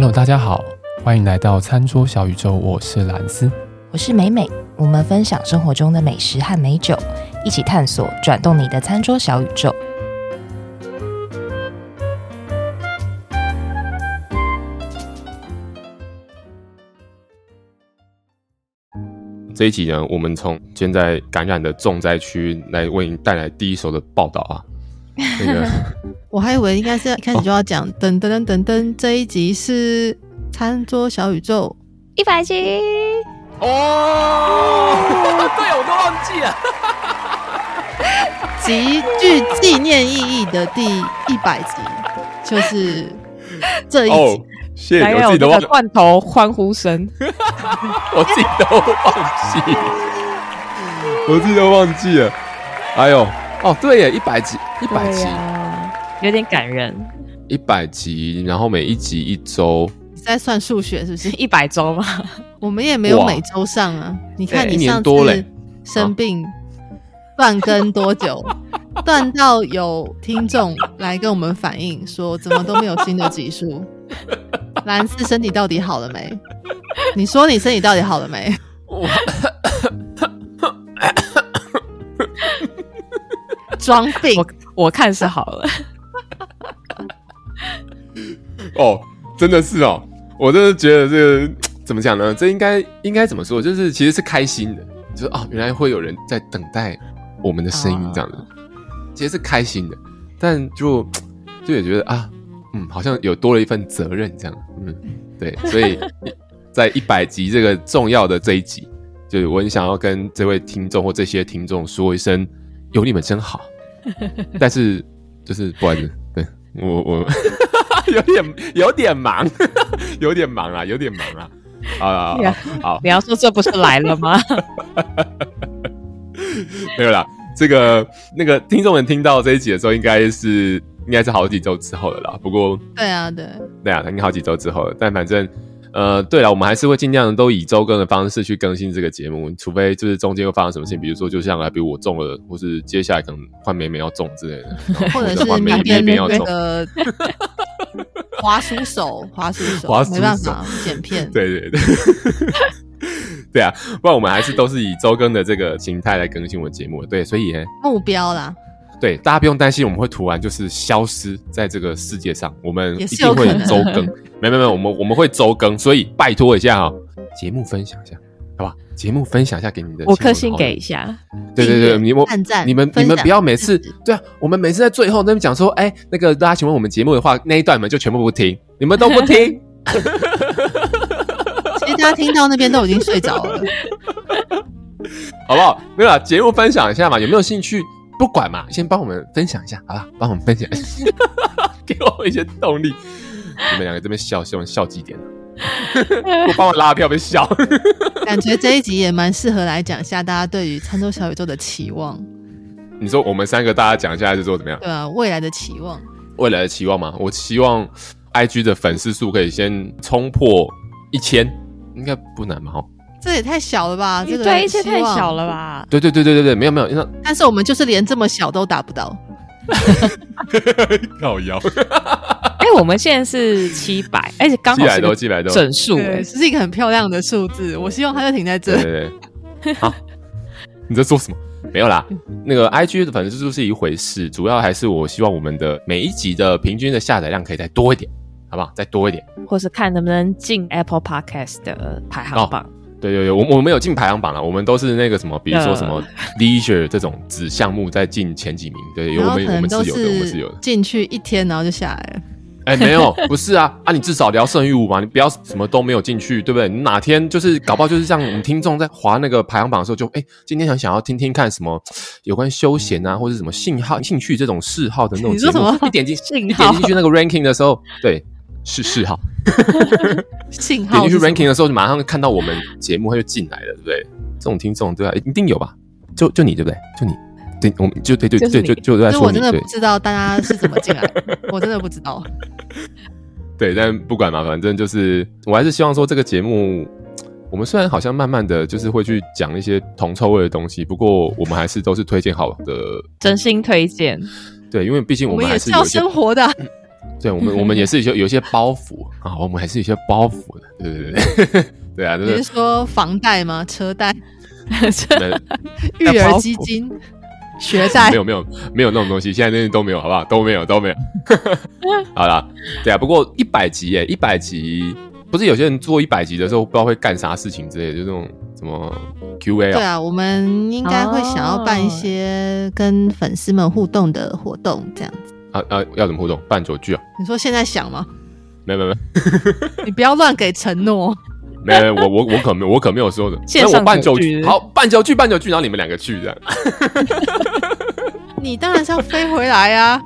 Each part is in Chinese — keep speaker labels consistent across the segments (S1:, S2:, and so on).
S1: Hello，大家好，欢迎来到餐桌小宇宙，我是蓝斯，
S2: 我是美美，我们分享生活中的美食和美酒，一起探索转动你的餐桌小宇宙。
S3: 这一集呢，我们从现在感染的重灾区来为您带来第一手的报道啊。那个，
S4: 我还以为应该是一开始就要讲噔噔噔噔噔，这一集是餐桌小宇宙。
S2: 一百集。
S3: 哦，对，我都忘记了，
S4: 极具纪念意义的第一百集就是这一集。哦
S3: 谢谢，我自己都忘了。
S2: 罐头欢呼声，
S3: 我自己都忘记，我自己都忘记了。哎呦，哦，对耶，一百集，一百集，
S2: 有点感人。
S3: 一百集，然后每一集一周，
S4: 你在算数学是不是？
S2: 一百周吗？
S4: 我们也没有每周上啊。你看你上次生病断更多久？断到有听众来跟我们反映说，怎么都没有新的集数。兰斯身体到底好了没？你说你身体到底好了没？装病，
S2: 我我看是好了。
S3: 哦，真的是哦，我真的觉得这个怎么讲呢？这应该应该怎么说？就是其实是开心的，就是啊、哦，原来会有人在等待我们的声音这样子，哦、其实是开心的，但就就也觉得啊。嗯，好像有多了一份责任这样。嗯，对，所以在一百集这个重要的这一集，就是我很想要跟这位听众或这些听众说一声，有你们真好。但是就是不好意思，对我我 有点有点忙，有点忙啊，有点忙啊。啊，好，
S2: 你要说这不是来了吗？
S3: 没有啦，这个那个听众们听到这一集的时候，应该是。应该是好几周之后的啦，不过
S4: 对啊，对
S3: 对啊，应该好几周之后了。但反正，呃，对了，我们还是会尽量都以周更的方式去更新这个节目，除非就是中间又发生什么事情，比如说就像啊，比如我中了，或是接下来可能换美美要中之类的，
S4: 或者是换美美要中。滑鼠手，滑鼠手，滑鼠手没办法剪片。
S3: 对对对，对啊，不然我们还是都是以周更的这个形态来更新我们节目。对，所以
S4: 目标啦。
S3: 对，大家不用担心，我们会突然就是消失在这个世界上，我们一定会周更。没没没，我们我们会周更，所以拜托一下哈、喔，节目分享一下，好吧？节目分享一下给你们的，五
S2: 颗星给一下。
S3: 对对对，你们你们你们不要每次对啊，我们每次在最后那边讲说，哎、欸，那个大家请问我们节目的话，那一段你们就全部不听，你们都不听。
S4: 其实大家听到那边都已经睡着了，
S3: 好不好？没有啦，节目分享一下嘛，有没有兴趣？不管嘛，先帮我们分享一下，好吧？帮我们分享一下，给我一些动力。你们两个这边笑，希望笑几点？我帮我拉票，别笑。
S4: 感觉这一集也蛮适合来讲一下大家对于餐桌小宇宙的期望。
S3: 你说我们三个大家讲一下，还是说怎么样？
S4: 对啊，未来的期望。
S3: 未来的期望嘛，我希望 IG 的粉丝数可以先冲破一千，应该不难嘛，哈。
S4: 这也太小了吧！这个
S2: 对，一切太小了吧？
S3: 对对对对对对，没有没有。
S4: 但是我们就是连这么小都达不到，
S3: 靠腰。
S2: 哎，我们现在是七百，而且刚好是七百多整数，
S4: 这是一个很漂亮的数字。我希望它就停在这。
S3: 对对对。好，你在做什么？没有啦，那个 IG 的粉丝数是一回事，主要还是我希望我们的每一集的平均的下载量可以再多一点，好不好？再多一点，
S2: 或是看能不能进 Apple Podcast 的排行榜。
S3: 对对对，我我们有进排行榜了，我们都是那个什么，比如说什么 leisure 这种子项目在进前几名，对，有我们我们是有的，我们是有的。
S4: 进去一天然后就下来了。
S3: 哎，没有，不是啊啊！你至少聊剩余五嘛，你不要什么都没有进去，对不对？你哪天就是搞不好就是像我们听众在划那个排行榜的时候就，就哎，今天想想要听听看什么 有关休闲啊，或者什么信号兴趣这种嗜好的那种节目，你说什么？一点进你 点进去那个 ranking 的时候，对。是嗜好，
S4: 信号。
S3: 点进去 ranking 的时候，就马上看到我们节目，他就进来了，对不对？这种听众，对吧？一定有吧？就就你，对不对？就你，对，我们就对对对，就就在说。
S4: 我真的不知道大家是怎么进来，我真的不知道。
S3: 对，但不管嘛，反正就是，我还是希望说这个节目，我们虽然好像慢慢的就是会去讲一些铜臭味的东西，不过我们还是都是推荐好的，
S2: 真心推荐。
S3: 对，因为毕竟我们还是要
S4: 生活的。
S3: 对，我们我们也是有些有一些包袱啊，我们还是有些包袱的，对对对对，对啊，就是、
S4: 你是说房贷吗？车贷、育儿基金、学贷？
S3: 没有没有没有那种东西，现在那些都没有，好不好？都没有都没有。好啦，对啊，不过一百集耶，一百集不是有些人做一百集的时候不知道会干啥事情之类的，就那种什么 Q A 啊？
S4: 对啊，我们应该会想要办一些跟粉丝们互动的活动，这样子。
S3: 啊啊！要怎么互动？办酒具啊？
S4: 你说现在想吗？
S3: 没没没，
S4: 你不要乱给承诺。
S3: 没没，我我我可没有，我可没有说的。
S2: 线上办酒具，
S3: 好，办酒具，办酒具，然后你们两个去这样。
S4: 你当然是要飞回来啊！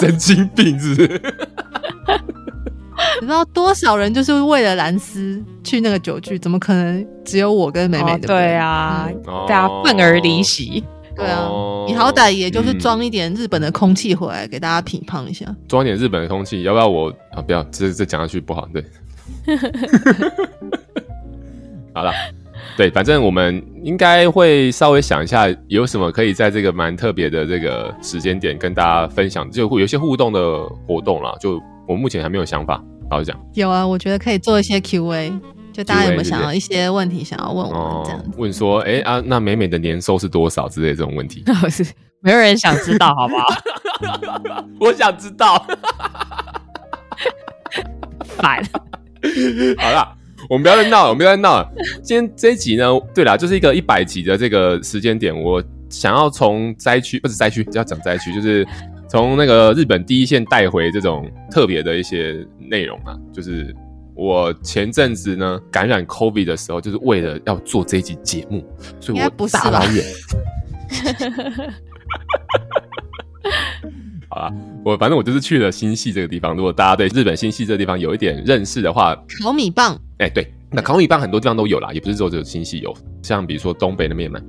S3: 神经病是不是？
S4: 你知道多少人就是为了蓝丝去那个酒具？怎么可能只有我跟美美？
S2: 对啊，大家愤而离席。
S4: 对啊，你好歹也就是装一点日本的空气回来给大家品尝一下。
S3: 装一点日本的空气，要不要我啊？不要，这这讲下去不好。对，好了，对，反正我们应该会稍微想一下，有什么可以在这个蛮特别的这个时间点跟大家分享，就会有一些互动的活动啦。就我目前还没有想法，老实讲。
S4: 有啊，我觉得可以做一些 Q&A。就大家有没有想要一些问题想要问我们这样子？
S3: 问说，哎、欸、啊，那美美的年收是多少之类的这种问题？
S2: 不是，没有人想知道，好不好？
S3: 我想知道。
S2: 烦。
S3: 好了，我们不要再闹了，我们不要再闹了。今天这一集呢，对啦，就是一个一百集的这个时间点，我想要从灾区，不是灾区，要讲灾区，就是从那个日本第一线带回这种特别的一些内容啊，就是。我前阵子呢感染 COVID 的时候，就是为了要做这一集节目，所以我大老远。好了，我反正我就是去了新系这个地方。如果大家对日本新系这个地方有一点认识的话，
S4: 烤米棒，
S3: 哎、欸，对，那烤米棒很多地方都有啦，也不是说只有新系有，像比如说东北那边嘛。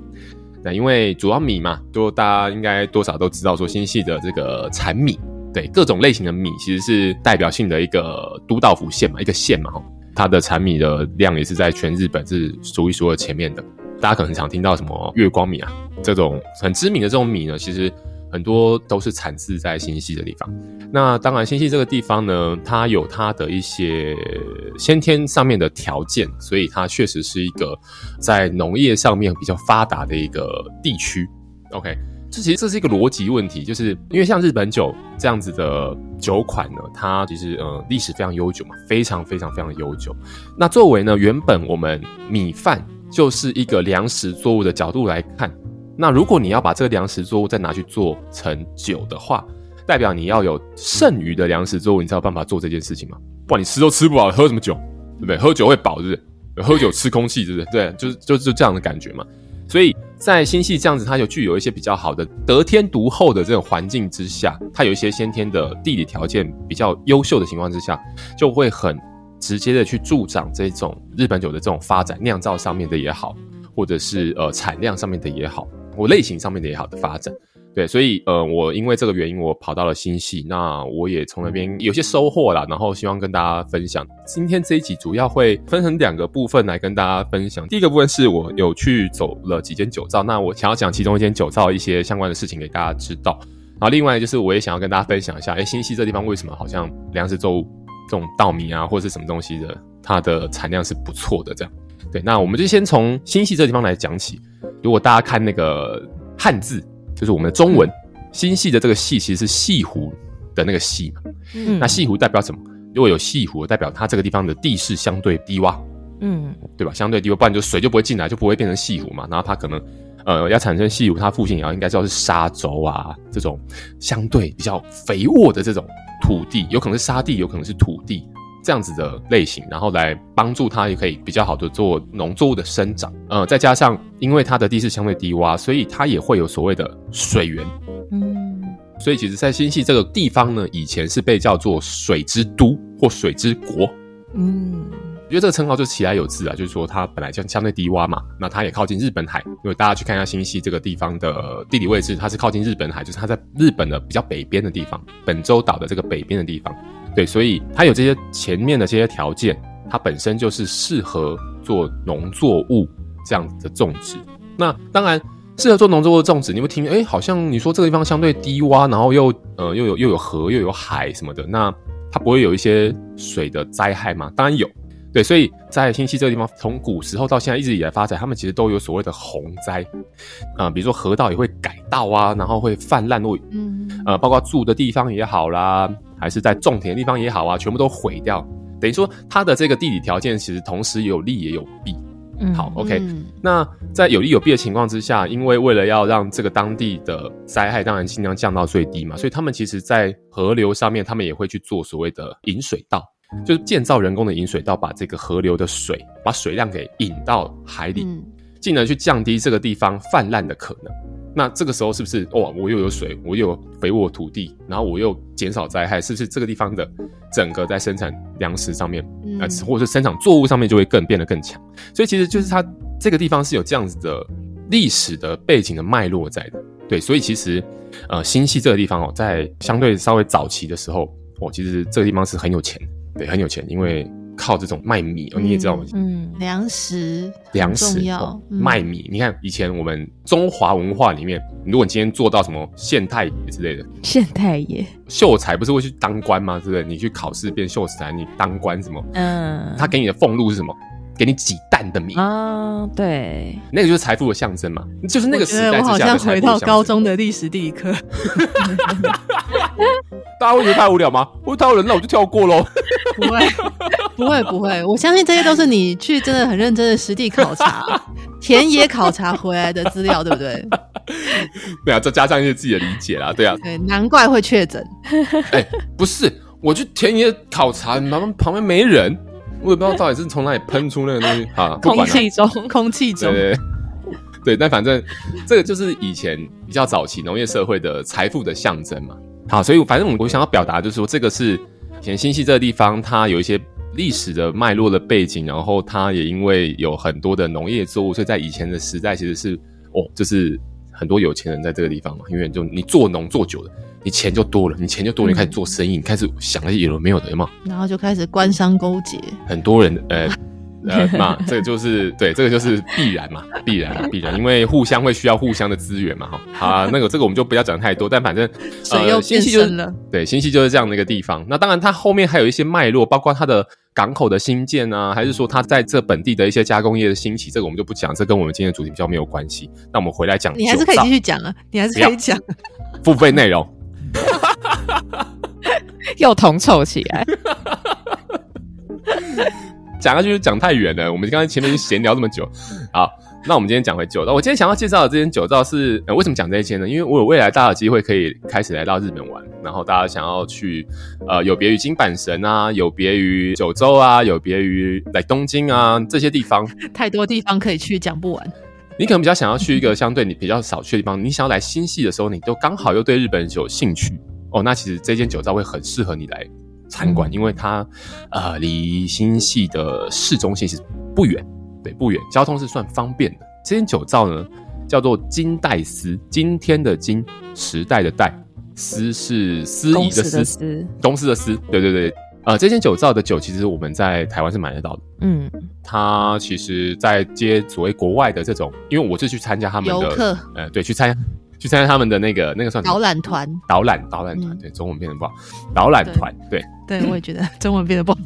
S3: 那因为主要米嘛，就大家应该多少都知道，说新系的这个产米。对各种类型的米，其实是代表性的一个都道府县嘛，一个县嘛，它的产米的量也是在全日本是数一数二前面的。大家可能常听到什么月光米啊，这种很知名的这种米呢，其实很多都是产自在新潟的地方。那当然，新潟这个地方呢，它有它的一些先天上面的条件，所以它确实是一个在农业上面比较发达的一个地区。OK。这其实这是一个逻辑问题，就是因为像日本酒这样子的酒款呢，它其实呃历史非常悠久嘛，非常非常非常的悠久。那作为呢，原本我们米饭就是一个粮食作物的角度来看，那如果你要把这个粮食作物再拿去做成酒的话，代表你要有剩余的粮食作物，你才有办法做这件事情嘛？不然你吃都吃不饱，喝什么酒？对不对？喝酒会饱，是不是？喝酒吃空气，是不是？对，就是就就这样的感觉嘛。所以在新系这样子，它就具有一些比较好的得天独厚的这种环境之下，它有一些先天的地理条件比较优秀的情况之下，就会很直接的去助长这种日本酒的这种发展，酿造上面的也好，或者是呃产量上面的也好，或类型上面的也好的发展。对，所以呃，我因为这个原因，我跑到了新系，那我也从那边有些收获啦，然后希望跟大家分享。今天这一集主要会分成两个部分来跟大家分享。第一个部分是我有去走了几间酒造，那我想要讲其中一间酒造一些相关的事情给大家知道。然后另外就是我也想要跟大家分享一下，哎，新系这地方为什么好像粮食作物这种稻米啊，或者是什么东西的，它的产量是不错的这样。对，那我们就先从新系这地方来讲起。如果大家看那个汉字。就是我们的中文，新潟的这个“系”其实是西湖的那个“系”嘛。嗯，那西湖代表什么？如果有西湖，代表它这个地方的地势相对低洼，嗯，对吧？相对低洼，不然就水就不会进来，就不会变成西湖嘛。然后它可能，呃，要产生西湖，它附近也要应该知道是沙洲啊，这种相对比较肥沃的这种土地，有可能是沙地，有可能是土地。这样子的类型，然后来帮助它也可以比较好的做农作物的生长，呃，再加上因为它的地势相对低洼，所以它也会有所谓的水源，嗯，所以其实，在新系这个地方呢，以前是被叫做水之都或水之国，嗯，我觉得这个称号就其来有自啊，就是说它本来就相对低洼嘛，那它也靠近日本海，因为大家去看一下新系这个地方的地理位置，它是靠近日本海，就是它在日本的比较北边的地方，本州岛的这个北边的地方。对，所以它有这些前面的这些条件，它本身就是适合做农作物这样子的种植。那当然适合做农作物的种植，你会听，哎，好像你说这个地方相对低洼，然后又呃又有又有河又有海什么的。那它不会有一些水的灾害吗？当然有。对，所以在新西这个地方，从古时候到现在一直以来发展，他们其实都有所谓的洪灾，啊、呃，比如说河道也会改道啊，然后会泛滥落，嗯，呃，包括住的地方也好啦，还是在种田的地方也好啊，全部都毁掉。等于说，它的这个地理条件其实同时有利也有弊。嗯，好，OK，嗯，那在有利有弊的情况之下，因为为了要让这个当地的灾害当然尽量降到最低嘛，所以他们其实在河流上面，他们也会去做所谓的引水道。就是建造人工的引水道，把这个河流的水，把水量给引到海里，进而去降低这个地方泛滥的可能。那这个时候是不是哦？我又有水，我又有肥沃土地，然后我又减少灾害，是不是这个地方的整个在生产粮食上面，啊，或者是生产作物上面就会更变得更强？所以其实就是它这个地方是有这样子的历史的背景的脉络在的。对，所以其实呃，新系这个地方哦，在相对稍微早期的时候，哦，其实这个地方是很有钱。对，很有钱，因为靠这种卖米，嗯、你也知道吗？
S4: 嗯，粮食，
S3: 粮食要卖米。你看以前我们中华文化里面，如果你今天做到什么县太爷之类的，
S2: 县太爷，
S3: 秀才不是会去当官吗？对不对？你去考试变秀才，你当官什么？嗯，他给你的俸禄是什么？给你几担的米
S2: 啊？对，
S3: 那个就是财富的象征嘛，就是那个时代
S4: 好像回到高中的历史地理课。
S3: 大家会觉得太无聊吗？会太无聊，那我就跳过喽。
S4: 不会，不会，不会。我相信这些都是你去真的很认真的实地考察、田野考察回来的资料，对不对？
S3: 对啊，再加上一些自己的理解啦，对啊。
S4: 对，难怪会确诊。
S3: 哎、欸，不是，我去田野考察，旁边旁边没人，我也不知道到底是从哪里喷出那个东西啊。
S2: 空气中，
S4: 空气中。
S3: 对，对，对，对，但反正这个就是以前比较早期农业社会的财富的象征嘛。好，所以反正我我想要表达就是说，这个是以前新系这个地方，它有一些历史的脉络的背景，然后它也因为有很多的农业作物，所以在以前的时代其实是哦，就是很多有钱人在这个地方嘛，因为就你做农做久了，你钱就多了，你钱就多了，你开始做生意，嗯、你开始想那些有了没有的，有没有？
S4: 然后就开始官商勾结，
S3: 很多人呃。呃，嘛，这个就是对，这个就是必然嘛，必然，必然，因为互相会需要互相的资源嘛，哈，好啊，那个这个我们就不要讲太多，但反正
S4: 水又变深了，
S3: 对，新潟就是这样的一个地方。那当然，它后面还有一些脉络，包括它的港口的新建啊，还是说它在这本地的一些加工业的兴起，这个我们就不讲，这跟我们今天的主题比较没有关系。那我们回来讲，
S4: 你还是可以继续讲啊，你还是可以讲
S3: 付费内容，
S2: 又统筹起来。
S3: 讲下去就讲太远了。我们刚才前面闲聊这么久，好，那我们今天讲回酒造。我今天想要介绍的这间酒造是，呃，为什么讲这一间呢？因为我有未来大家有机会可以开始来到日本玩，然后大家想要去，呃，有别于金板神啊，有别于九州啊，有别于来东京啊这些地方，
S4: 太多地方可以去，讲不完。
S3: 你可能比较想要去一个相对你比较少去的地方，你想要来新系的时候，你都刚好又对日本有兴趣哦，那其实这间酒造会很适合你来。餐馆，因为它呃离新系的市中心是不远，对，不远，交通是算方便的。这间酒造呢叫做金代司，今天的金，时代的代，司是司仪的司，公司的司，对对对。呃，这间酒造的酒其实我们在台湾是买得到的。嗯，它其实，在接所谓国外的这种，因为我是去参加他们的游客，呃，对，去参加。去参加他们的那个那个算
S4: 导览团，
S3: 导览导览团，对，中文变得不好，导览团，对，
S4: 对，我也觉得 中文变得不好。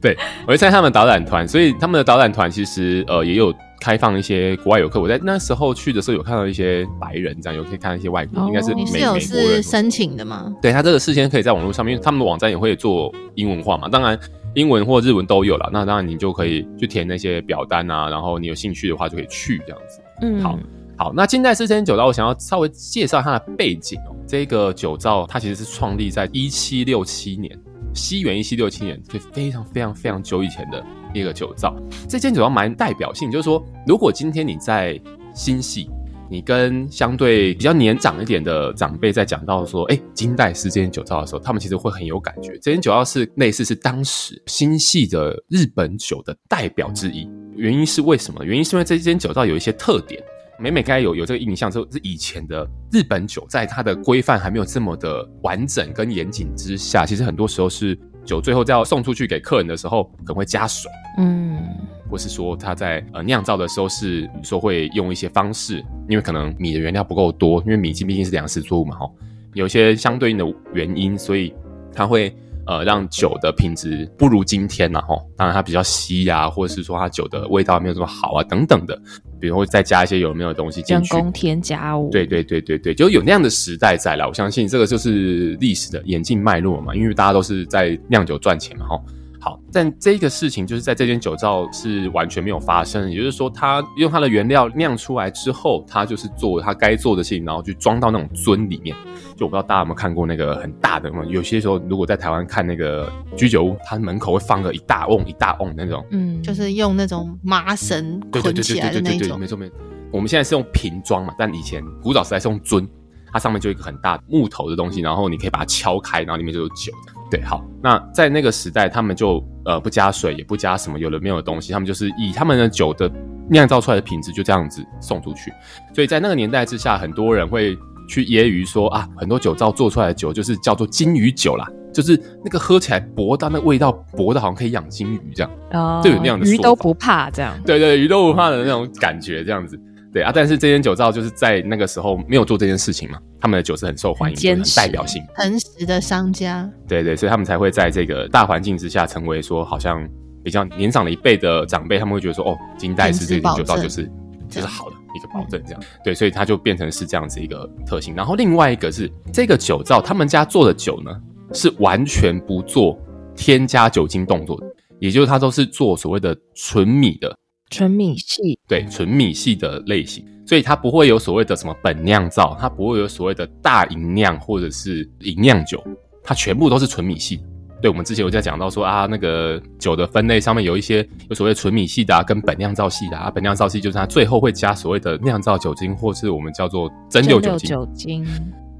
S3: 对，我去参加他们导览团，所以他们的导览团其实呃也有开放一些国外游客。我在那时候去的时候有看到一些白人，这样有可以看到一些外国人，应该是美美国人。
S4: 是申请的吗？
S3: 对，他这个事先可以在网络上面，因为他们的网站也会做英文化嘛，当然英文或日文都有了。那当然你就可以去填那些表单啊，然后你有兴趣的话就可以去这样子。嗯，好。好，那金代司这间酒造，我想要稍微介绍它的背景哦。这个酒造它其实是创立在一七六七年，西元一七六七年，就非常非常非常久以前的一个酒造。这间酒造蛮代表性，就是说，如果今天你在新系，你跟相对比较年长一点的长辈在讲到说，哎，金代司这间酒造的时候，他们其实会很有感觉。这间酒造是类似是当时新系的日本酒的代表之一。原因是为什么？原因是因为这间酒造有一些特点。每每该有有这个印象，就是以前的日本酒，在它的规范还没有这么的完整跟严谨之下，其实很多时候是酒最后在要送出去给客人的时候，可能会加水，嗯，或是说他在呃酿造的时候是说会用一些方式，因为可能米的原料不够多，因为米毕竟是粮食作物嘛，哈，有一些相对应的原因，所以它会呃让酒的品质不如今天然后当然它比较稀啊，或者是说它酒的味道没有这么好啊等等的，比如会再加一些有没有东西进去，
S2: 人工添加物。
S3: 对对对对对，就有那样的时代在了。我相信这个就是历史的演进脉络嘛，因为大家都是在酿酒赚钱嘛，哈。好，但这个事情就是在这间酒造是完全没有发生，也就是说，他用他的原料酿出来之后，他就是做他该做的事情，然后去装到那种樽里面。就我不知道大家有没有看过那个很大的嘛？有些时候如果在台湾看那个居酒屋，它门口会放个一大瓮一大瓮那种，
S4: 嗯，就是用那种麻绳捆起来的那种。对对对对对对对，没错没错。我们现在是用瓶装嘛，但以前古早时代是用樽，它上面就一个很大木头的东西，然后你可以把它敲开，然后里面就有酒。对，好，那在那个时代，他们就呃不加水，也不加什么有的没有的东西，他们就是以他们的酒的酿造出来的品质就这样子送出去。所以在那个年代之下，很多人会去揶揄说啊，很多酒造做出来的酒就是叫做金鱼酒啦，就是那个喝起来薄到那味道薄的好像可以养金鱼这样，哦，就有那样的
S2: 鱼都不怕这样，
S3: 对对，鱼都不怕的那种感觉这样子。对啊，但是这间酒造就是在那个时候没有做这件事情嘛，他们的酒是很受欢迎，很代表性，
S4: 诚实的商家。
S3: 对对，所以他们才会在这个大环境之下，成为说好像比较年长的一辈的长辈，他们会觉得说，哦，金代是这间酒造就是就是好的一个保证，这样。对，所以它就变成是这样子一个特性。然后另外一个是这个酒造，他们家做的酒呢，是完全不做添加酒精动作的，也就是它都是做所谓的纯米的。
S2: 纯米系，
S3: 对，纯米系的类型，所以它不会有所谓的什么本酿造，它不会有所谓的大吟酿或者是吟酿酒，它全部都是纯米系。对，我们之前有在讲到说啊，那个酒的分类上面有一些有所谓纯米系的啊，跟本酿造系的啊，本酿造系就是它最后会加所谓的酿造酒精，或是我们叫做蒸馏酒精，
S2: 酒精，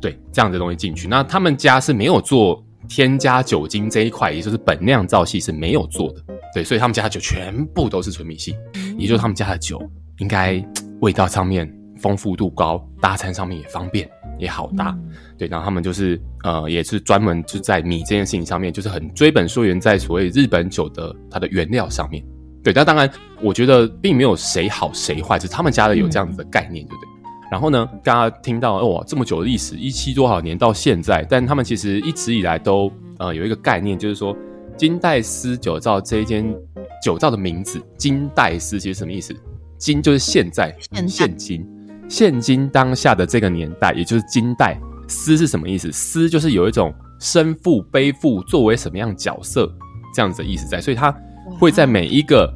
S3: 对，这样的东西进去。那他们家是没有做添加酒精这一块，也就是本酿造系是没有做的。对，所以他们家的酒全部都是纯米系，也就是他们家的酒应该味道上面丰富度高，搭餐上面也方便也好搭。对，然后他们就是呃，也是专门就在米这件事情上面，就是很追本溯源，在所谓日本酒的它的原料上面。对，但当然我觉得并没有谁好谁坏，就是他们家的有这样子的概念，对不对？然后呢，刚刚听到哦，这么久的历史，一七多少年到现在，但他们其实一直以来都呃有一个概念，就是说。金代斯酒造这一间酒造的名字“金代斯”其实什么意思？“金”就是现在，现今，现今当下的这个年代，也就是金代。“斯”是什么意思？“斯”就是有一种身负背负，作为什么样角色这样子的意思在，所以他会在每一个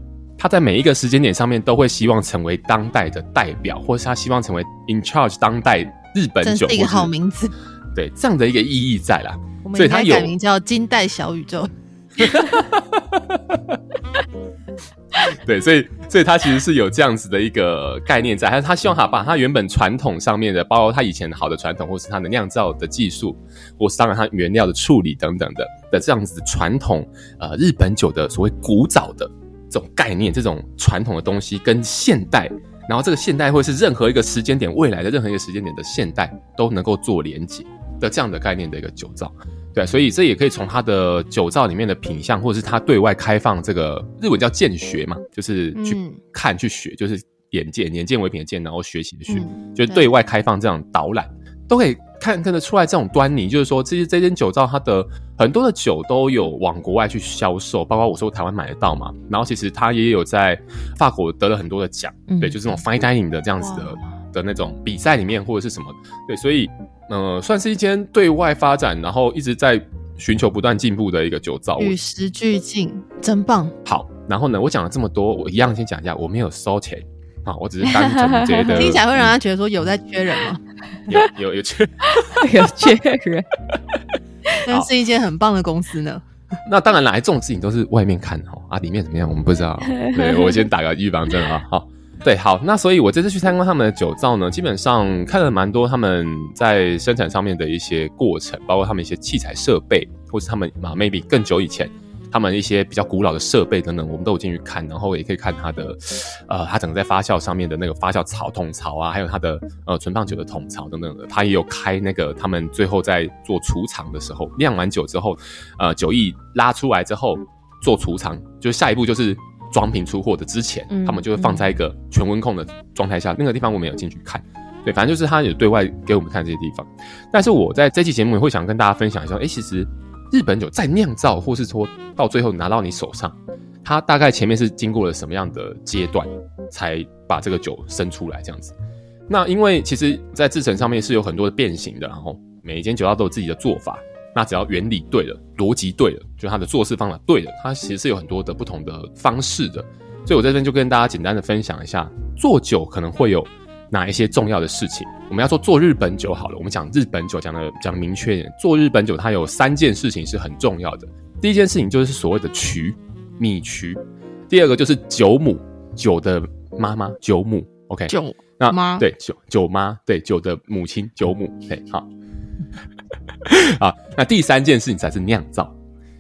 S3: 他在每一个时间点上面都会希望成为当代的代表，或是他希望成为 in charge 当代日本酒，
S4: 是一个好名字。
S3: 对，这样的一个意义在啦。
S4: 所以他改名叫“金代小宇宙”。
S3: 对，所以，所以他其实是有这样子的一个概念在，他他希望他把他原本传统上面的，包括他以前好的传统，或是他的酿造的技术，或是当然他原料的处理等等的的这样子传统，呃，日本酒的所谓古早的这种概念，这种传统的东西跟现代，然后这个现代会是任何一个时间点，未来的任何一个时间点的现代都能够做连接的这样的概念的一个酒造。对，所以这也可以从它的酒造里面的品相，或者是它对外开放这个日文叫见学嘛，就是去看、嗯、去学，就是眼见，眼见为凭的见，然后学习的学，嗯、就是对外开放这样导览，都可以看看得出来这种端倪。就是说，这些这间酒造它的很多的酒都有往国外去销售，包括我说台湾买得到嘛，然后其实他也有在法国得了很多的奖，嗯、对，就是那种 fine dining 的这样子的的那种比赛里面或者是什么，对，所以。嗯、呃，算是一间对外发展，然后一直在寻求不断进步的一个酒造，
S4: 与时俱进，真棒。
S3: 好，然后呢，我讲了这么多，我一样先讲一下，我没有收钱啊，我只是单纯觉得 听
S4: 起来会让他觉得说有在缺人吗？
S3: 有有有缺
S2: 有缺人，
S4: 但是一间很棒的公司呢。
S3: 那当然啦，这种事情都是外面看的哈，啊，里面怎么样我们不知道。对，我先打个预防针啊，好。对，好，那所以我这次去参观他们的酒造呢，基本上看了蛮多他们在生产上面的一些过程，包括他们一些器材设备，或是他们啊，maybe 更久以前他们一些比较古老的设备等等，我们都有进去看，然后也可以看它的，呃，它整个在发酵上面的那个发酵槽桶槽啊，还有它的呃存放酒的桶槽等等的，它也有开那个他们最后在做储藏的时候，酿完酒之后，呃，酒液拉出来之后做储藏，就是下一步就是。装瓶出货的之前，他们就会放在一个全温控的状态下。嗯、那个地方我没有进去看，对，反正就是他有对外给我们看这些地方。但是我在这期节目也会想跟大家分享一下，哎、欸，其实日本酒在酿造，或是说到最后拿到你手上，它大概前面是经过了什么样的阶段，才把这个酒生出来这样子？那因为其实，在制程上面是有很多的变形的，然后每一间酒造都有自己的做法。那只要原理对了，逻辑对了，就它的做事方法对了，它其实是有很多的不同的方式的。所以我在这边就跟大家简单的分享一下，做酒可能会有哪一些重要的事情。我们要说做日本酒好了，我们讲日本酒讲的讲明确一点，做日本酒它有三件事情是很重要的。第一件事情就是所谓的曲，米曲；第二个就是酒母，酒的妈妈，酒母。OK，
S4: 酒
S3: 那
S4: 妈
S3: 对酒酒妈对酒的母亲酒母。对，好。好，那第三件事情才是酿造，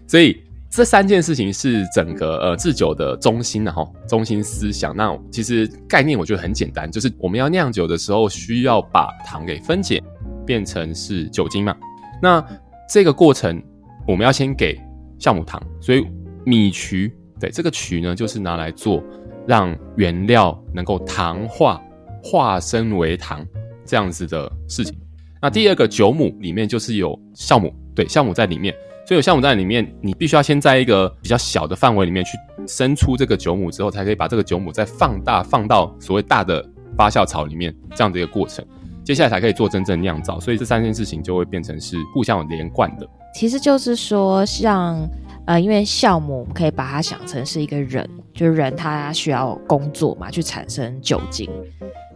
S3: 所以这三件事情是整个呃制酒的中心的哈，中心思想。那其实概念我觉得很简单，就是我们要酿酒的时候，需要把糖给分解变成是酒精嘛。那这个过程我们要先给酵母糖，所以米曲对这个曲呢，就是拿来做让原料能够糖化化身为糖这样子的事情。那第二个酒母里面就是有酵母，对，酵母在里面，所以有酵母在里面，你必须要先在一个比较小的范围里面去生出这个酒母之后，才可以把这个酒母再放大，放到所谓大的发酵槽里面，这样的一个过程，接下来才可以做真正酿造。所以这三件事情就会变成是互相有连贯的。
S2: 其实就是说，像呃，因为酵母可以把它想成是一个人，就是人他需要工作嘛，去产生酒精。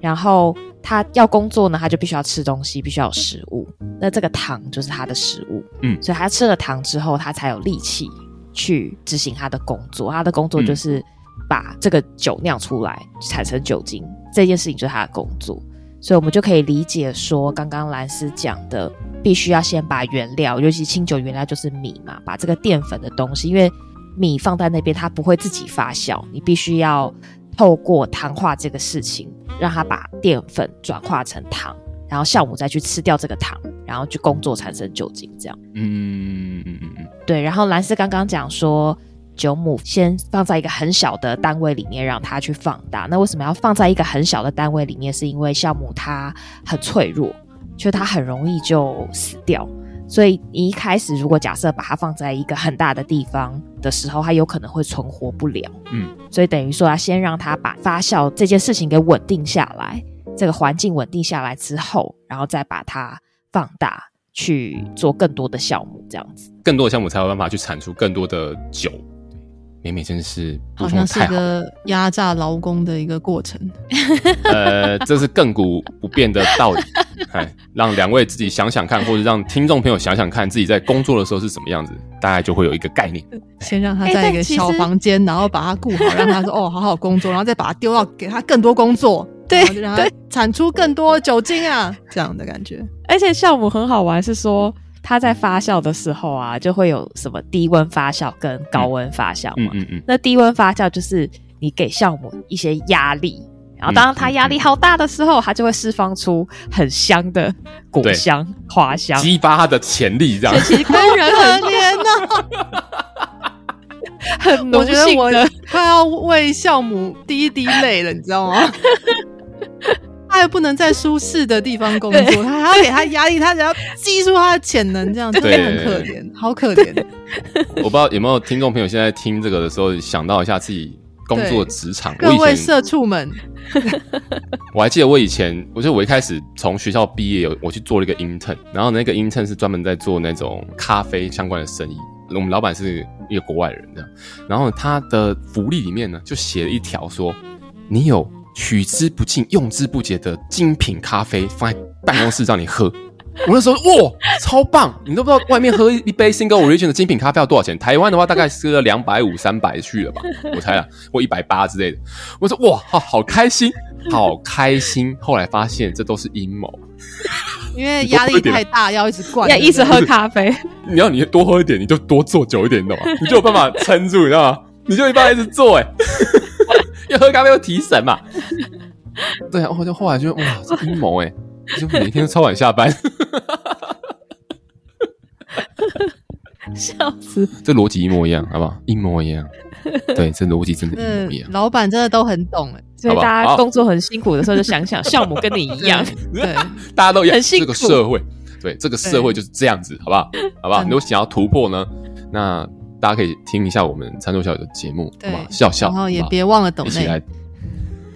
S2: 然后他要工作呢，他就必须要吃东西，必须要有食物。那这个糖就是他的食物，嗯，所以他吃了糖之后，他才有力气去执行他的工作。他的工作就是把这个酒酿出来，产生酒精。这件事情就是他的工作。所以我们就可以理解说，刚刚兰斯讲的，必须要先把原料，尤其清酒原料就是米嘛，把这个淀粉的东西，因为米放在那边，它不会自己发酵，你必须要透过糖化这个事情。让它把淀粉转化成糖，然后酵母再去吃掉这个糖，然后去工作产生酒精，这样。嗯嗯嗯嗯，对。然后兰斯刚刚讲说，酒母先放在一个很小的单位里面，让它去放大。那为什么要放在一个很小的单位里面？是因为酵母它很脆弱，就它很容易就死掉。所以你一开始如果假设把它放在一个很大的地方的时候，它有可能会存活不了。嗯，所以等于说要先让它把发酵这件事情给稳定下来，这个环境稳定下来之后，然后再把它放大去做更多的酵母，这样子，
S3: 更多的酵母才有办法去产出更多的酒。美美真是
S4: 好像是一个压榨劳工的一个过程。
S3: 呃，这是亘古不变的道理。哎，让两位自己想想看，或者让听众朋友想想看，自己在工作的时候是什么样子，大概就会有一个概念。
S4: 先让他在一个小房间，然后把他顾好，让他说哦，好好工作，然后再把他丢到给他更多工作，
S2: 对，
S4: 让他产出更多酒精啊，这样的感觉。
S2: 而且酵母很好玩，是说。它在发酵的时候啊，就会有什么低温发酵跟高温发酵嘛。嗯嗯，嗯，嗯。那低温发酵就是你给酵母一些压力，然后当它压力好大的时候，它就会释放出很香的果香、花香，
S3: 激发它的潜力，这样。
S4: 其实跟人 很天呐，很我觉得我快要为酵母滴一滴泪了，你知道吗？他也不能在舒适的地方工作，他还要给他压力，他只要激出他的潜能，这样真的很可怜，好可怜。
S3: 我不知道有没有听众朋友现在听这个的时候，想到一下自己工作职场。
S4: 各位社畜们，
S3: 我还记得我以前，我觉得我一开始从学校毕业，我去做了一个 intern，然后那个 intern 是专门在做那种咖啡相关的生意。我们老板是一个国外人，这样，然后他的福利里面呢，就写了一条说，你有。取之不尽、用之不竭的精品咖啡放在办公室让你喝，我那时候哇，超棒！你都不知道外面喝一杯 Single Origin 的精品咖啡要多少钱？台湾的话大概是个两百五、三百去了吧，我猜啊，或一百八之类的。我说哇，好好开心，好开心。后来发现这都是阴谋，
S4: 因为压力太大，要一直灌，
S2: 要一直喝咖啡。
S3: 你要你多喝一点，你就多做久一点，你知道吗？你就有办法撑住，你知道吗？你就一般一直做，哎。要喝咖啡又提神嘛？对啊，我就后来就哇，这阴谋哎，就每天都超晚下班，
S2: 笑死！
S3: 这逻辑一模一样，好不好？一模一样。对，这逻辑真的，一模一样。
S4: 老板真的都很懂哎，
S2: 所以大家工作很辛苦的时候，就想想酵母跟你一样，
S3: 对，大家都一样。很辛苦。这个社会，对，这个社会就是这样子，好不好？好不好？如果想要突破呢，那大家可以听一下我们餐桌小友的节目，好不好？笑笑，
S4: 然后也别忘了抖内，
S3: 一起来。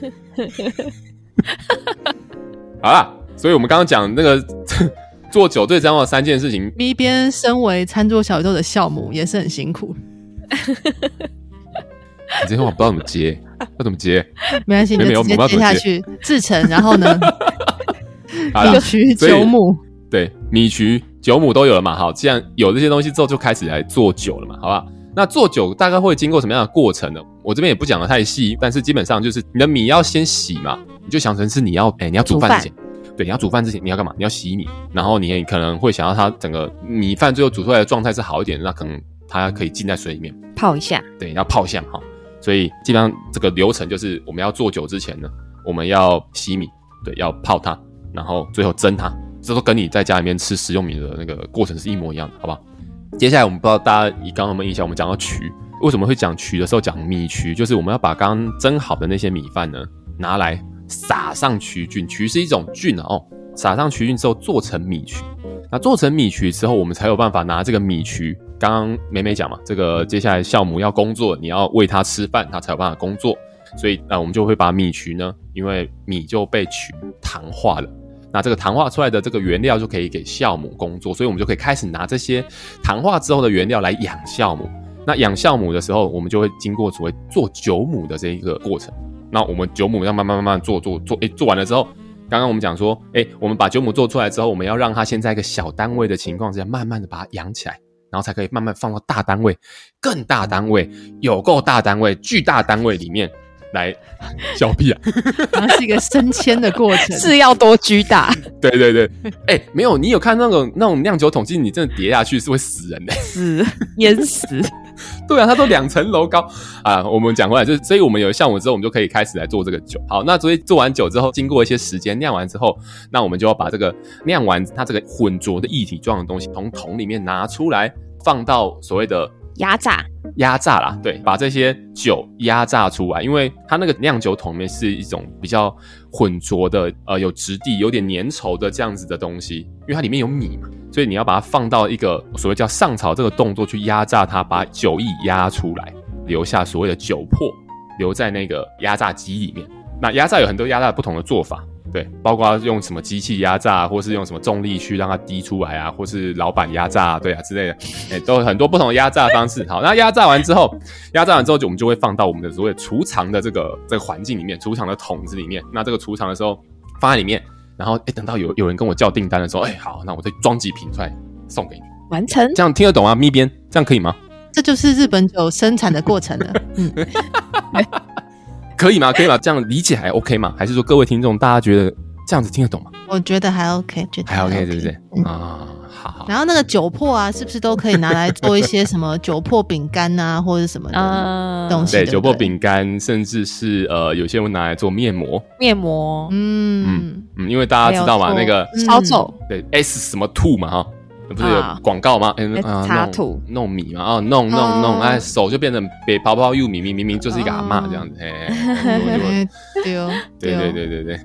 S3: 好啦，所以我们刚刚讲那个 做酒最重要的三件事情。
S4: 咪边身为餐桌小宇宙的酵母也是很辛苦。
S3: 你这句话我不知道怎么接，要怎么接？
S4: 没关系，你就直接接下去。制成，然后呢？米渠酒母，
S3: 对，米曲酒母都有了嘛？好，既然有这些东西之后，就开始来做酒了嘛？好吧？那做酒大概会经过什么样的过程呢？我这边也不讲的太细，但是基本上就是你的米要先洗嘛，你就想成是你要哎、欸，你要煮饭之前，对，你要煮饭之前你要干嘛？你要洗米，然后你可能会想要它整个米饭最后煮出来的状态是好一点，那可能它可以浸在水里面
S2: 泡一下，
S3: 对，要泡一下哈。所以基本上这个流程就是我们要做酒之前呢，我们要洗米，对，要泡它，然后最后蒸它，这都跟你在家里面吃食用米的那个过程是一模一样的，好不好？接下来我们不知道大家以刚刚有没有印象，我们讲到曲，为什么会讲曲的时候讲米曲？就是我们要把刚刚蒸好的那些米饭呢，拿来撒上曲菌，曲是一种菌哦，撒上曲菌之后做成米曲，那做成米曲之后，我们才有办法拿这个米曲。刚刚美美讲嘛，这个接下来酵母要工作，你要喂它吃饭，它才有办法工作，所以那我们就会把米曲呢，因为米就被曲糖化了。那这个糖化出来的这个原料就可以给酵母工作，所以我们就可以开始拿这些糖化之后的原料来养酵母。那养酵母的时候，我们就会经过所谓做酒母的这一个过程。那我们酒母要慢慢慢慢做做做，诶，做完了之后，刚刚我们讲说，诶，我们把酒母做出来之后，我们要让它先在一个小单位的情况之下，慢慢的把它养起来，然后才可以慢慢放到大单位、更大单位、有够大单位、巨大单位里面。来，小屁啊！
S4: 然后是一个升迁的过程，
S2: 是要多巨大？
S3: 对对对，哎、欸，没有，你有看那种那种酿酒桶，其实你真的跌下去是会死人的，
S2: 死淹死。
S3: 对啊，它都两层楼高啊。我们讲回来，就是所以我们有了项目之后，我们就可以开始来做这个酒。好，那所以做完酒之后，经过一些时间酿完之后，那我们就要把这个酿完它这个浑浊的液体状的东西从桶里面拿出来，放到所谓的。
S2: 压榨，
S3: 压榨啦，对，把这些酒压榨出来，因为它那个酿酒桶里面是一种比较浑浊的，呃，有质地、有点粘稠的这样子的东西，因为它里面有米嘛，所以你要把它放到一个所谓叫上槽这个动作去压榨它，把酒液压出来，留下所谓的酒粕，留在那个压榨机里面。那压榨有很多压榨不同的做法。对，包括用什么机器压榨，或是用什么重力去让它滴出来啊，或是老板压榨，对啊之类的，哎，都有很多不同的压榨方式。好，那压榨完之后，压榨完之后就我们就会放到我们的所谓储藏的这个这个环境里面，储藏的桶子里面。那这个储藏的时候放在里面，然后哎，等到有有人跟我叫订单的时候，哎，好，那我再装几瓶出来送给你，
S2: 完成。
S3: 这样听得懂啊？咪边，这样可以吗？
S4: 这就是日本酒生产的过程了。嗯。
S3: 可以吗？可以吗？这样理解还 OK 吗？还是说各位听众大家觉得这样子听得懂吗？
S4: 我觉得还 OK，觉得还 OK，,
S3: 还 OK 是不是？嗯、啊，好好。
S4: 然后那个酒粕啊，是不是都可以拿来做一些什么酒粕饼干啊，或者什么的东西？对，
S3: 酒粕饼干，甚至是呃，有些人拿来做面膜。
S2: 面膜，
S3: 嗯嗯嗯，因为大家知道嘛，那个
S2: 烧酒，
S3: 对 S 什么兔嘛哈。不是有广告吗？嗯啊，
S2: 擦土
S3: 弄米嘛，哦，弄弄弄，哎，手就变成被泡泡又米米，明明就是一个阿嬷这样子，哎，
S4: 对哦，
S3: 对对对对对。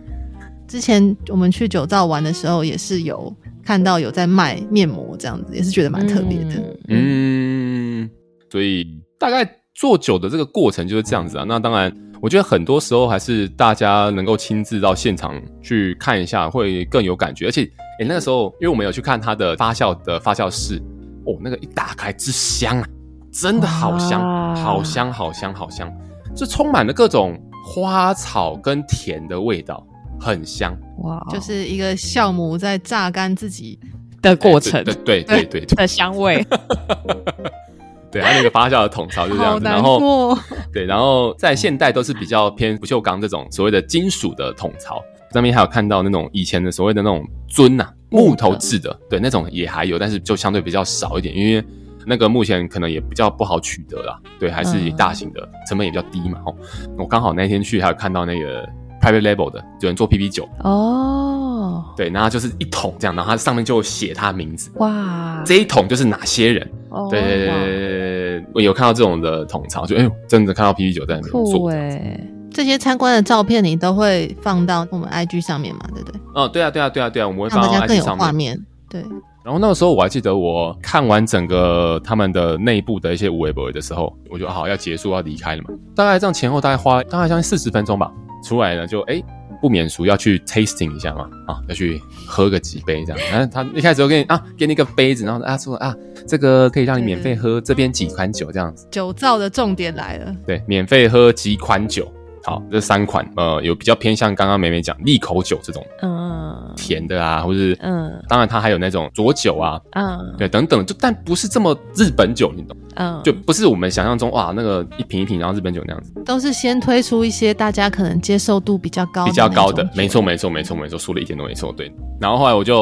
S4: 之前我们去酒造玩的时候，也是有看到有在卖面膜这样子，也是觉得蛮特别的。
S3: 嗯，所以大概做酒的这个过程就是这样子啊。那当然。我觉得很多时候还是大家能够亲自到现场去看一下，会更有感觉。而且，诶，那个时候，因为我们有去看它的发酵的发酵室，哦，那个一打开之香啊，真的好香，好香，好香，好香，就充满了各种花草跟甜的味道，很香。
S4: 哇，就是一个酵母在榨干自己
S2: 的过程，
S3: 对对对对
S2: 的香味。
S3: 对，它那个发酵的桶槽就这样子，然后对，然后在现代都是比较偏不锈钢这种所谓的金属的桶槽，上面还有看到那种以前的所谓的那种樽呐，木头制的，对，那种也还有，但是就相对比较少一点，因为那个目前可能也比较不好取得啦，对，还是以大型的，成本也比较低嘛。哦，我刚好那天去还有看到那个 private label 的，有人做 PP 酒哦，对，然后就是一桶这样，然后它上面就写他名字，哇，这一桶就是哪些人。对对对对，我有看到这种的桶槽，就哎呦，真的看到 PP 酒在那边做。
S4: 对，这些参观的照片你都会放到我们 IG 上面嘛？对不对？
S3: 哦，对啊，对啊，对啊，对啊，我们会放到 IG 上面。
S4: 更有画面。对。
S3: 然后那个时候我还记得，我看完整个他们的内部的一些微博的时候，我就好要结束要离开了嘛。大概这样前后大概花大概将近四十分钟吧。出来呢就哎。不免俗要去 tasting 一下嘛，啊，要去喝个几杯这样。然后他一开始就给你啊，给你一个杯子，然后啊说啊，这个可以让你免费喝这边几款酒这样子。
S4: 酒造的重点来了，
S3: 对，免费喝几款酒。好，这三款呃，有比较偏向刚刚美美讲利口酒这种，嗯，甜的啊，或者是嗯，当然它还有那种浊酒啊，嗯，对，等等，就但不是这么日本酒，你懂？嗯，就不是我们想象中哇，那个一瓶一瓶然后日本酒那样子，
S4: 都是先推出一些大家可能接受度比较高、
S3: 比较高的，没错，没错，没错，没错，说的一点都没错，对。然后后来我就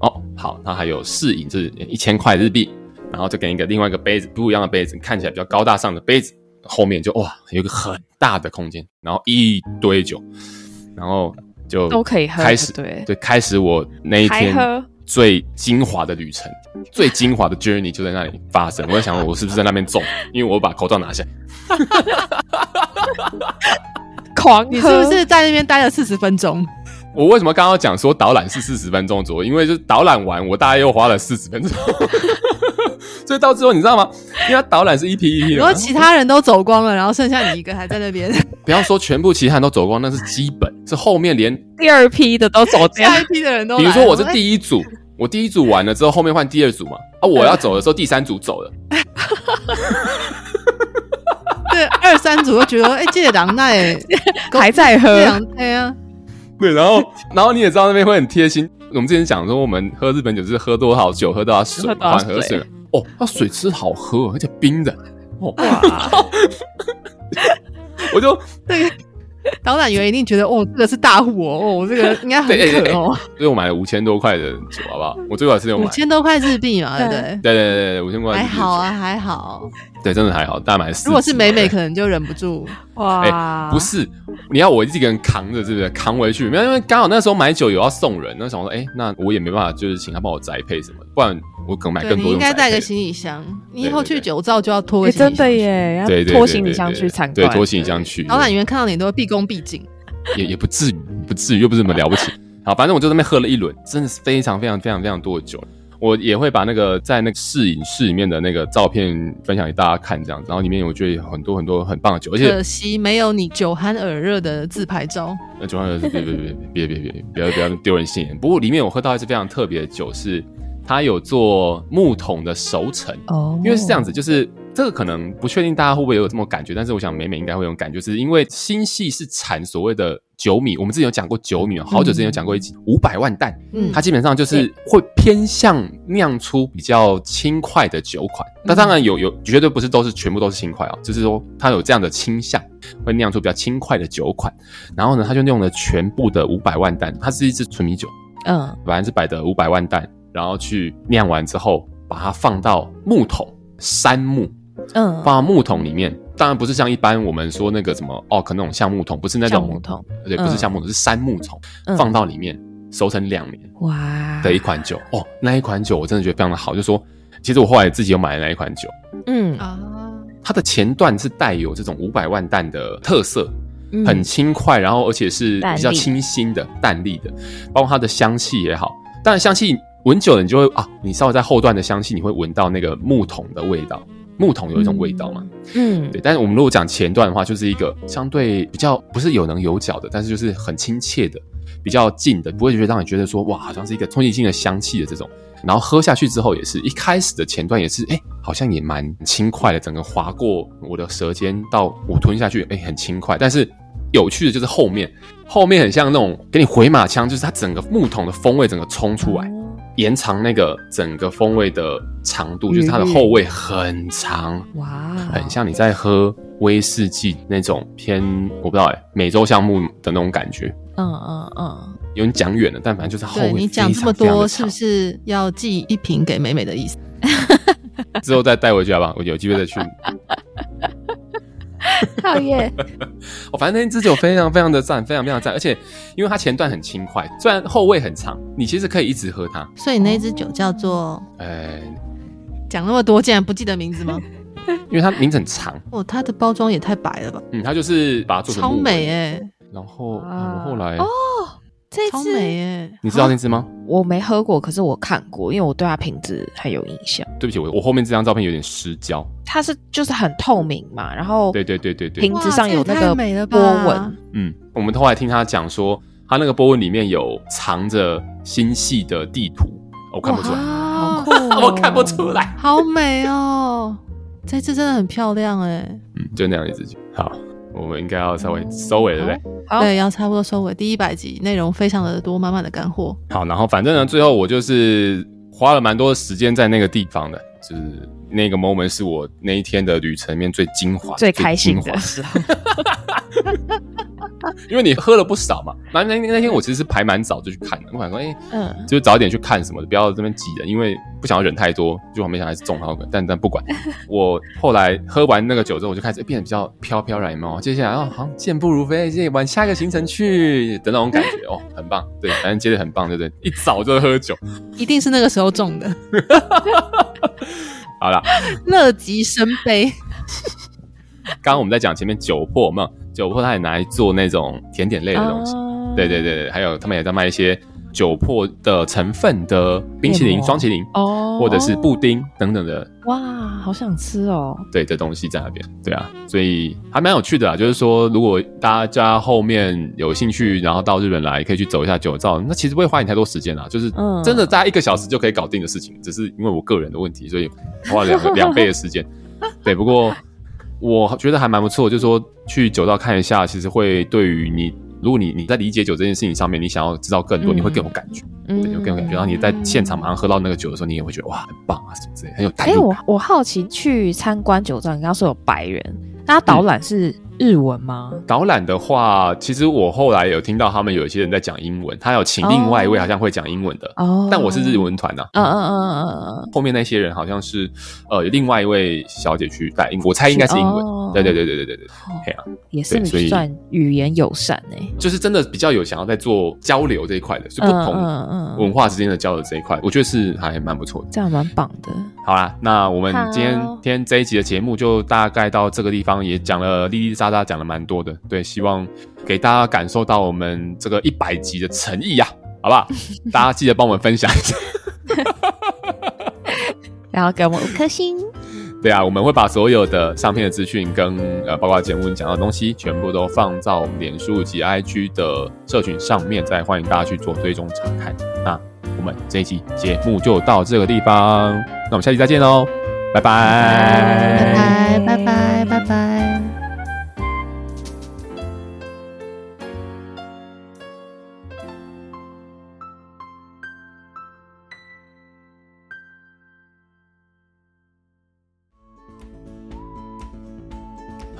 S3: 哦，好，它还有试饮，就是一千块日币，然后就给一个另外一个杯子，不一样的杯子，看起来比较高大上的杯子。后面就哇，有一个很大的空间，然后一堆酒，然后就都可以喝。开始对对，开始我那一天最精华的旅程，最精华的 journey 就在那里发生。我在想，我是不是在那边中？因为我把口罩拿下，
S4: 狂喝。你是不是在那边待了四十分钟？
S3: 我为什么刚刚讲说导览是四十分钟左右？因为就是导览完，我大概又花了四十分钟。所以到最后，你知道吗？因为他导览是一批一批的，
S4: 然后其他人都走光了，然后剩下你一个还在那边。
S3: 不要说全部其他人都走光，那是基本，是后面连
S2: 第二批的都走掉，
S4: 下一批的人都。
S3: 比如说我是第一组，欸、我第一组完了之后，后面换第二组嘛。啊，我要走的时候，第三组走了。
S4: 对，二三组都觉得，哎、欸，这个人那也
S2: 还在喝，
S4: 对啊。
S3: 对，然后，然后你也知道那边会很贴心。我们之前讲说，我们喝日本酒就是喝多少酒，喝多少水，缓和水。哦，那水吃好喝，而且冰的。哦，哇 我就
S4: 对导览员一定觉得，哦，这个是大户哦，哦，这个应该很可哦。
S3: 所以我买了五千多块的酒，好不好？我最好是用
S4: 五千多块日币嘛，对不对？
S3: 对对对对，五千块
S4: 还好啊，还好。
S3: 对，真的还好，大概买四。
S4: 如果是美美，可能就忍不住 哇。
S3: 哎，不是，你要我一个人扛着，是不是扛回去？没有，因为刚好那时候买酒有要送人，那时候说，哎，那我也没办法，就是请他帮我宅配什么，不然我可能买更多。
S4: 你应该带个行李箱，你以后去酒造就要拖个行李箱。
S2: 真的耶，要拖行李箱去参观。
S3: 对，拖行李箱去。
S4: 老板员看到你都会毕恭毕敬。
S3: 也也不至于，不至于，又不是什么了不起。好，反正我就在那边喝了一轮，真的是非常非常非常非常多的酒。我也会把那个在那个试饮室里面的那个照片分享给大家看，这样子。然后里面我觉得有很多很多很棒的酒，而且
S4: 可惜没有你酒酣耳热的自拍照。
S3: 那酒酣耳热，别别别别别别别，不要不要丢人现眼。不过里面我喝到一支非常特别的酒，是它有做木桶的熟成哦，因为是这样子，就是。这个可能不确定大家会不会有这么感觉，但是我想美美应该会有感觉，是因为新戏是产所谓的酒米，我们之前有讲过酒米，好久之前有讲过一集五百万担，嗯，它基本上就是会偏向酿出比较轻快的酒款。那当然有有绝对不是都是全部都是轻快啊，就是说它有这样的倾向，会酿出比较轻快的酒款。然后呢，他就用了全部的五百万担，它是一支纯米酒，嗯，百分之百的五百万担，然后去酿完之后，把它放到木桶杉木。嗯，放到木桶里面，当然不是像一般我们说那个什么哦，可能那种橡木桶，不是那种木桶，对，不是橡木桶，是杉木桶，放到里面熟成两年，哇，的一款酒哦，那一款酒我真的觉得非常的好，就是说，其实我后来自己有买了那一款酒，嗯。啊，它的前段是带有这种五百万担的特色，很轻快，然后而且是比较清新的淡丽的，包括它的香气也好，当然香气闻久了你就会啊，你稍微在后段的香气你会闻到那个木桶的味道。木桶有一种味道嘛，嗯，对。但是我们如果讲前段的话，就是一个相对比较不是有棱有角的，但是就是很亲切的，比较近的，不会觉得让你觉得说哇，好像是一个冲击性的香气的这种。然后喝下去之后，也是一开始的前段也是，哎、欸，好像也蛮轻快的，整个划过我的舌尖到我吞下去，哎、欸，很轻快。但是有趣的就是后面，后面很像那种给你回马枪，就是它整个木桶的风味整个冲出来。延长那个整个风味的长度，就是它的后味很长，哇，很像你在喝威士忌那种偏我不知道哎，美洲橡木的那种感觉。嗯嗯嗯，有点讲远了，但反正就是后味。对，你讲这么多，
S4: 是不是要寄一瓶给美美的意思？
S3: 之后再带回去好不好？我有机会再去。
S2: 讨厌，
S3: 我 反正那支酒非常非常的赞，非常非常赞，而且因为它前段很轻快，虽然后味很长，你其实可以一直喝它。
S4: 所以那支酒叫做……呃，讲那么多，竟然不记得名字吗？
S3: 因为它名字很长。
S4: 哦，它的包装也太白了吧？
S3: 嗯，它就是把它做成
S4: 超美哎。
S3: 然后，我们后来
S2: 哦，这支
S4: 超美哎，
S3: 你知道那只吗？
S2: 我没喝过，可是我看过，因为我对它瓶子很有印象。
S3: 对不起，我我后面这张照片有点失焦。
S2: 它是就是很透明嘛，然后
S3: 对对对对对，
S2: 瓶子上有那个波纹。
S3: 嗯，我们后来听他讲说，他那个波纹里面有藏着星系的地图，我看不出来，
S2: 好酷，
S3: 我看不出来，
S4: 好美哦，这次真的很漂亮哎。
S3: 嗯，就那样一只，好。我们应该要稍微收尾，对不对？
S2: 好，
S4: 对，要差不多收尾。第一百集内容非常的多，满满的干货。
S3: 好，然后反正呢，最后我就是花了蛮多的时间在那个地方的，就是那个 moment 是我那一天的旅程里面最精华、
S2: 最开心的。时候。
S3: 因为你喝了不少嘛，那那那天我其实是排蛮早就去看的，我想说，哎、欸，嗯，就是早一点去看什么的，不要这边挤人，因为不想要人太多，就我没想还是中好的，但但不管，我后来喝完那个酒之后，我就开始变得比较飘飘然嘛，接下来哦，好像健步如飞，接往下一个行程去的那种感觉。哦，很棒，对，反正接着很棒，对不对？一早就喝酒，
S4: 一定是那个时候中的，
S3: 好了，
S4: 乐极生悲。
S3: 刚刚我们在讲前面酒粕嘛，酒粕他也拿来做那种甜点类的东西，啊、对对对，还有他们也在卖一些酒粕的成分的冰淇淋、双淇淋哦，或者是布丁等等的。
S2: 哇，好想吃哦！
S3: 对，的东西在那边，对啊，所以还蛮有趣的啊。就是说，如果大家后面有兴趣，然后到日本来，可以去走一下酒造，那其实不会花你太多时间啊，就是真的大概一个小时就可以搞定的事情。只是因为我个人的问题，所以花了两个 两倍的时间。对，不过。我觉得还蛮不错，就是说去酒造看一下，其实会对于你，如果你你在理解酒这件事情上面，你想要知道更多，嗯、你会更有感觉，嗯，对，更有感觉。然后你在现场马上喝到那个酒的时候，你也会觉得哇，很棒啊，什么之类，很有代入感。
S2: 哎、欸，我我好奇去参观酒庄，你刚刚说有白人，那导览是？嗯日文吗？
S3: 导览的话，其实我后来有听到他们有一些人在讲英文，他有请另外一位好像会讲英文的哦。但我是日文团呐，嗯嗯嗯嗯嗯。后面那些人好像是呃另外一位小姐去带英，我猜应该是英文。对对对对对对对，对啊，
S2: 也是算语言友善哎，
S3: 就是真的比较有想要在做交流这一块的，是不同文化之间的交流这一块，我觉得是还蛮不错的，
S2: 这样蛮棒的。
S3: 好啦，那我们今天今天这一集的节目就大概到这个地方，也讲了哩哩杂杂讲了蛮多的，对，希望给大家感受到我们这个一百集的诚意呀，好不好？大家记得帮我们分享一下，
S2: 然后给我们五颗星。
S3: 对啊，我们会把所有的上片的资讯跟呃，包括节目讲的东西，全部都放到我们脸书及 IG 的社群上面，再欢迎大家去做追踪查看。那我们这一期节目就到这个地方。那我们下期再见喽，拜拜，
S4: 拜拜，拜拜，拜拜。